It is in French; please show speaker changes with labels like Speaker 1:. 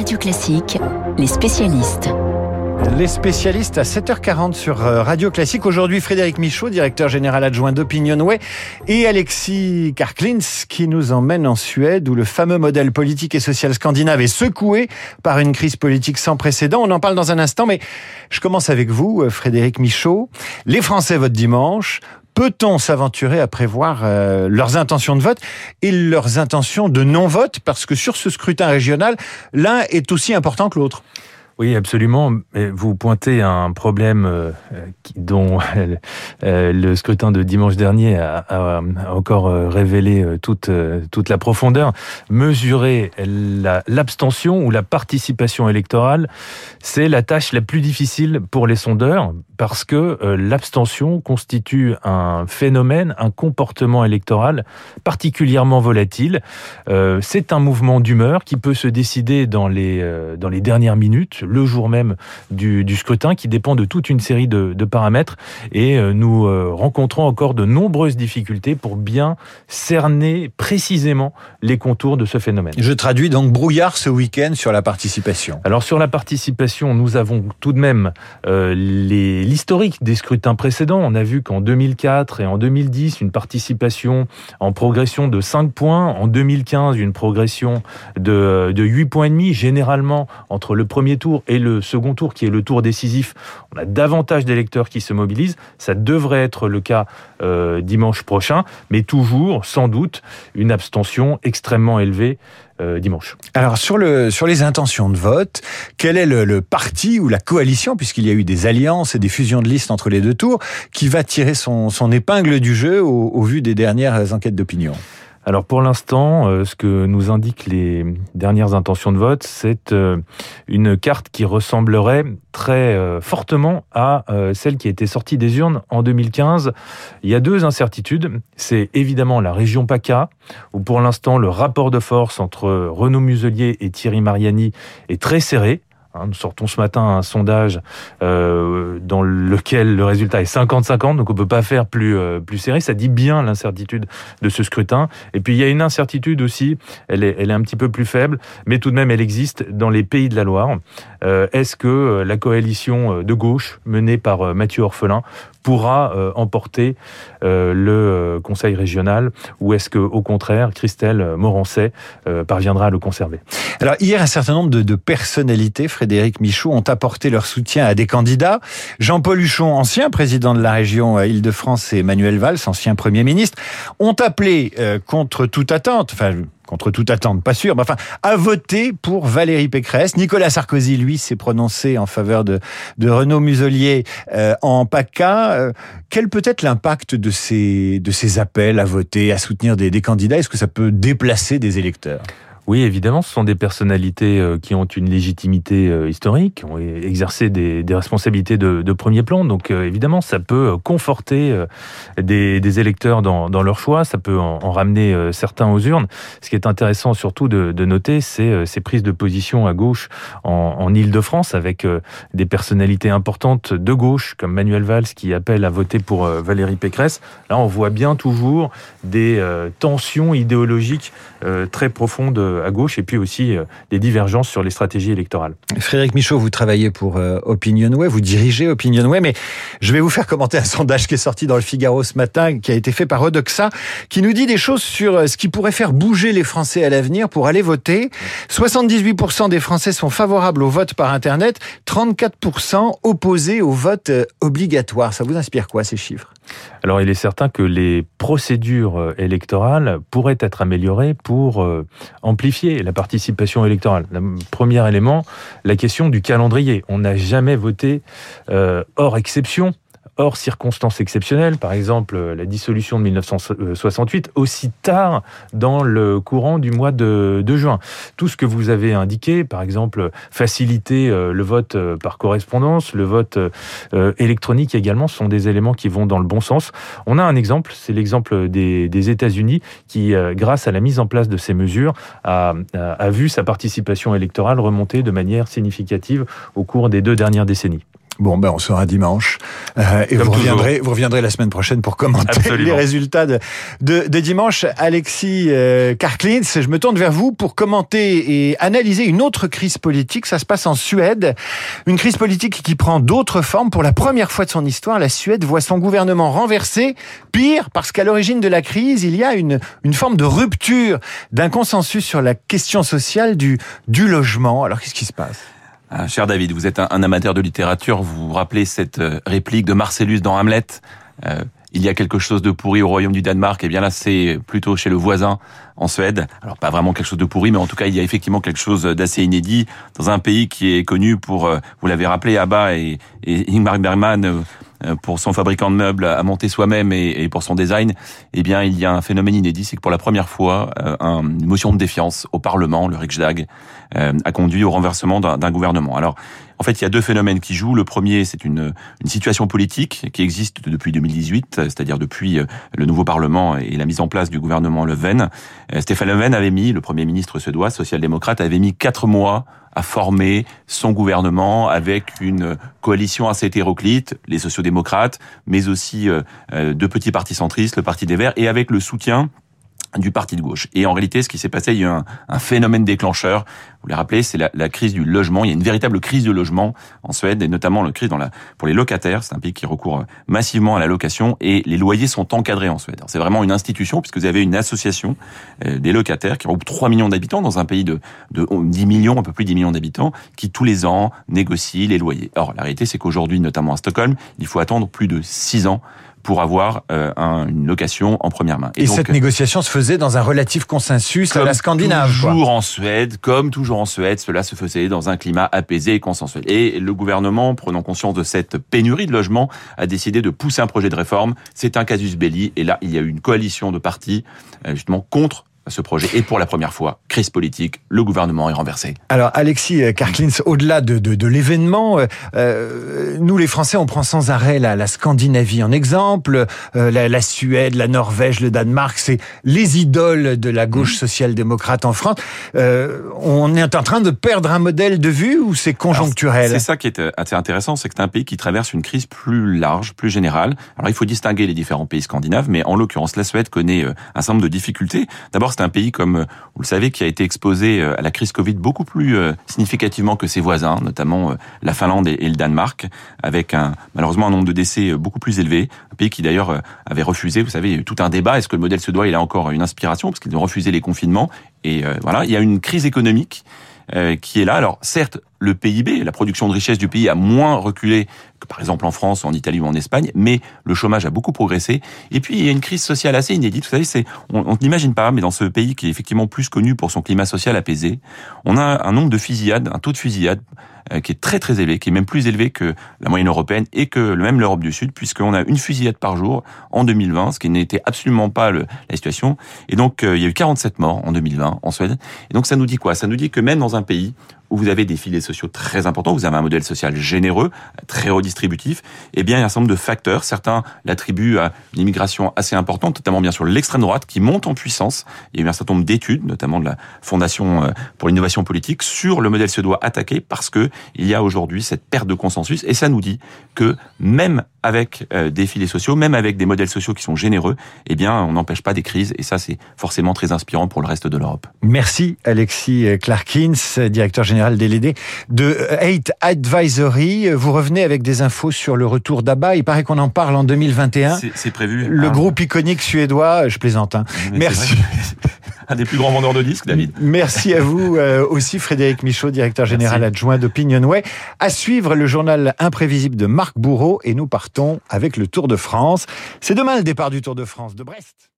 Speaker 1: Radio Classique, les spécialistes.
Speaker 2: Les spécialistes à 7h40 sur euh, Radio Classique. Aujourd'hui, Frédéric Michaud, directeur général adjoint d'Opinionway, et Alexis Karklins, qui nous emmène en Suède, où le fameux modèle politique et social scandinave est secoué par une crise politique sans précédent. On en parle dans un instant, mais je commence avec vous, euh, Frédéric Michaud. Les Français votent dimanche. Peut-on s'aventurer à prévoir euh, leurs intentions de vote et leurs intentions de non-vote? Parce que sur ce scrutin régional, l'un est aussi important que l'autre.
Speaker 3: Oui, absolument. Vous pointez un problème euh, dont euh, le scrutin de dimanche dernier a, encore euh, révélé toute, toute la profondeur. Mesurer l'abstention ou la participation électorale, c'est la tâche la plus difficile pour les sondeurs parce que l'abstention constitue un phénomène, un comportement électoral particulièrement volatile. C'est un mouvement d'humeur qui peut se décider dans les, dans les dernières minutes le jour même du, scrutin qui dépend de toute une série de, paramètres et euh, nous euh, rencontrons encore de nombreuses difficultés pour bien cerner précisément les contours de ce phénomène.
Speaker 2: Je traduis donc brouillard ce week-end sur la participation.
Speaker 3: Alors sur la participation, nous avons tout de même euh, l'historique des scrutins précédents. On a vu qu'en 2004 et en 2010, une participation en progression de 5 points. En 2015, une progression de, de 8 points et demi, généralement entre le premier tour et le second tour, qui est le tour décisif, on a davantage d'électeurs qui se mobilisent. Ça devrait être le cas euh, dimanche prochain, mais toujours, sans doute, une abstention extrêmement élevée euh, dimanche.
Speaker 2: Alors sur le sur les intentions de vote, quel est le, parti ou la coalition, puisqu'il y a eu des alliances et des fusions de listes entre les deux tours, qui va tirer son, son épingle du jeu au vu des dernières enquêtes d'opinion?
Speaker 3: Alors pour l'instant, euh, ce que nous indiquent les dernières intentions de vote, c'est euh, une carte qui ressemblerait très euh, fortement à celle qui a été sortie des urnes en 2015. Il y a deux incertitudes. C'est évidemment la région PACA, où pour l'instant le rapport de force entre Renaud Muselier et Thierry Mariani est très serré. Hein, nous sortons ce matin un sondage euh, dans lequel le résultat est 50-50, donc on peut pas faire plus euh, plus serré. Ça dit bien l'incertitude de ce scrutin. Et puis il y a une incertitude aussi. Elle est elle est un petit peu plus faible, mais tout de même elle existe dans les pays de la Loire. Euh, Est-ce que euh, la coalition de gauche menée par euh, Mathieu Orphelin pourra euh, emporter euh, le euh, Conseil régional ou est-ce que au contraire Christelle Morancet parviendra à le conserver?
Speaker 2: Alors hier, un certain nombre de, de personnalités, Frédéric Michaud, ont apporté leur soutien à des candidats. Jean-Paul Huchon, ancien président de la région Île-de-France, et Emmanuel Valls, ancien Premier ministre, ont appelé contre toute attente, enfin contre toute attente, pas sûr, mais enfin, a voté pour Valérie Pécresse. Nicolas Sarkozy, lui, s'est prononcé en faveur de, de Renaud Muselier euh, en PACA. Euh, quel peut être l'impact de ces, de ces appels à voter, à soutenir des, des candidats? Est-ce que ça peut déplacer des électeurs?
Speaker 3: Oui, évidemment, ce sont des personnalités euh, qui ont une légitimité euh, historique, ont exercé des, responsabilités de, premier plan. Donc, euh, évidemment, ça peut conforter des, électeurs dans, leur choix, ça peut en, en, ramener certains aux urnes. Ce qui est intéressant surtout de, de noter, c'est ces prises de position à gauche en, en Ile-de-France, avec des personnalités importantes de gauche, comme Manuel Valls, qui appelle à voter pour Valérie Pécresse. Là, on voit bien toujours des tensions idéologiques très profondes à gauche et puis aussi euh, des divergences sur les stratégies électorales.
Speaker 2: Frédéric Michaud, vous travaillez pour euh, Opinionway, vous dirigez Opinionway, mais je vais vous faire commenter un sondage qui est sorti dans le Figaro ce matin, qui a été fait par Odoxa, qui nous dit des choses sur euh, ce qui pourrait faire bouger les Français à l'avenir pour aller voter. 78% des Français sont favorables au vote par Internet, 34% opposés au vote obligatoire. Ça vous inspire quoi ces chiffres?
Speaker 3: Alors il est certain que les procédures électorales pourraient être améliorées pour amplifier la participation électorale. Le premier élément, la question du calendrier. On n'a jamais voté euh, hors exception hors circonstances exceptionnelles, par exemple la dissolution de 1968, aussi tard dans le courant du mois de, juin. Tout ce que vous avez indiqué, par exemple faciliter euh, le vote euh, par correspondance, le vote euh, électronique également, sont des éléments qui vont dans le bon sens. On a un exemple, c'est l'exemple des, États-Unis qui, grâce à la mise en place de ces mesures, a vu sa participation électorale remonter de manière significative au cours des deux dernières décennies.
Speaker 2: Bon, ben on sera dimanche. Euh, et vous reviendrez, vous reviendrez la semaine prochaine pour commenter les résultats de, de, de, dimanche. Alexis euh, Karklins, je me tourne vers vous pour commenter et analyser une autre crise politique. Ça se passe en Suède. Une crise politique qui prend d'autres formes. Pour la première fois de son histoire, la Suède voit son gouvernement renversé. Pire, parce qu'à l'origine de la crise, il y a une, une forme de rupture d'un consensus sur la question sociale du, du logement. Alors qu'est-ce qui se passe?
Speaker 4: Ah, cher David, vous êtes un, amateur de littérature, vous vous rappelez cette euh, réplique de Marcellus dans Hamlet? Euh, il y a quelque chose de pourri au royaume du Danemark, et bien là c'est plutôt chez le voisin en Suède. Alors pas vraiment quelque chose de pourri, mais en tout cas il y a effectivement quelque chose d'assez inédit dans un pays qui est connu pour, euh, vous l'avez rappelé, Abba et, et Ingmar Bergman euh, pour son fabricant de meubles à monter soi-même et, pour son design, eh bien, il y a un phénomène inédit, c'est que pour la première fois, euh, une motion de défiance au Parlement, le Riksdag, euh, a conduit au renversement d'un gouvernement. Alors, en fait, il y a deux phénomènes qui jouent. Le premier, c'est une, une situation politique qui existe depuis 2018, c'est-à-dire depuis le nouveau Parlement et la mise en place du gouvernement Le Ven. Stéphane Le Ven avait mis, le Premier ministre suédois, social-démocrate, avait mis quatre mois à former son gouvernement avec une coalition assez hétéroclite, les sociodémocrates, mais aussi euh, euh, deux petits partis centristes, le Parti des Verts, et avec le soutien du parti de gauche. Et en réalité, ce qui s'est passé, il y a eu un, phénomène déclencheur. Vous l'avez rappelé, c'est la, crise du logement. Il y a une véritable crise de logement en Suède, et notamment la crise dans la, pour les locataires. C'est un pays qui recourt massivement à la location, et les loyers sont encadrés en Suède. C'est vraiment une institution, puisque vous avez une association euh, des locataires qui regroupe 3 millions d'habitants dans un pays de, de 10 millions, un peu plus de 10 millions d'habitants, qui tous les ans négocient les loyers. Or, la réalité, c'est qu'aujourd'hui, notamment à Stockholm, il faut attendre plus de 6 ans pour avoir euh, une location en première main.
Speaker 2: Et, cette négociation se faisait dans un relatif consensus à la Scandinave.
Speaker 4: Toujours en Suède, comme toujours en Suède, cela se faisait dans un climat apaisé et consensuel. Et le gouvernement, prenant conscience de cette pénurie de logements, a décidé de pousser un projet de réforme. C'est un casus belli. Et là, il y a eu une coalition de partis euh, justement contre ce projet. Et pour la première fois, crise politique, le gouvernement est renversé.
Speaker 2: Alors Alexis Karklins, au-delà de, de, de l'événement, euh, euh, nous les Français, on prend sans arrêt la, la Scandinavie en exemple, euh, la, la, Suède, la Norvège, le Danemark, c'est les idoles de la gauche mmh. social-démocrate en France. Euh, on est en train de perdre un modèle de vue ou c'est conjoncturel
Speaker 4: C'est ça qui est assez intéressant, c'est que c'est un pays qui traverse une crise plus large, plus générale. Alors il faut distinguer les différents pays scandinaves, mais en l'occurrence la Suède connaît un certain nombre de difficultés. D'abord c'est un pays, comme euh, vous le savez, qui a été exposé euh, à la crise Covid beaucoup plus euh, significativement que ses voisins, notamment la Finlande et le Danemark, avec un, malheureusement un nombre de décès beaucoup plus élevé. Un pays qui d'ailleurs avait refusé, vous savez, tout un débat, est-ce que le modèle suédois, il a encore une inspiration, parce qu'ils ont refusé les confinements. Et voilà, il y a une crise économique qui est là. Alors certes, le PIB, la production de richesse du pays a moins reculé que par exemple en France, en Italie ou en Espagne, mais le chômage a beaucoup progressé. Et puis il y a une crise sociale assez inédite. Vous savez, c'est on, on n'imagine pas, mais dans ce pays qui est effectivement plus connu pour son climat social apaisé, on a un nombre de fusillades, un taux de fusillade euh, qui est très très élevé, qui est même plus élevé que la moyenne européenne et que même l'Europe du Sud, puisqu'on a une fusillade par jour en 2020, ce qui n'était absolument pas le, la situation. Et donc euh, il y a eu 47 morts en 2020 en Suède. Et donc ça nous dit quoi? Ça nous dit que même dans un pays où vous avez des filets sociaux très importants, vous avez un modèle social généreux, très redistributif, eh bien, il y a un certain nombre de facteurs. Certains l'attribuent à une immigration assez importante, notamment bien sûr l'extrême droite, qui monte en puissance. Il y a eu un certain nombre d'études, notamment de la Fondation euh, pour l'innovation politique, sur le modèle suédois attaqué, parce que il y a aujourd'hui cette perte de consensus, et ça nous dit que même avec euh, des filets sociaux, même avec des modèles sociaux qui sont généreux, eh bien, on n'empêche pas des crises, et ça, c'est forcément très inspirant pour le reste de l'Europe.
Speaker 2: Merci, Alexis Clarkins, directeur général général de Hate Advisory. Vous revenez avec des infos sur le retour d'Abba. Il paraît qu'on en parle en 2021.
Speaker 4: C'est prévu.
Speaker 2: Le ah. groupe iconique suédois, je plaisante. Hein. Merci.
Speaker 4: Un des plus grands vendeurs de disques, David.
Speaker 2: Merci à vous euh, aussi, Frédéric Michaud, directeur général adjoint d'Opinionway. À suivre le journal imprévisible de Marc Bourreau et nous partons avec le Tour de France. C'est demain le départ du Tour de France de Brest.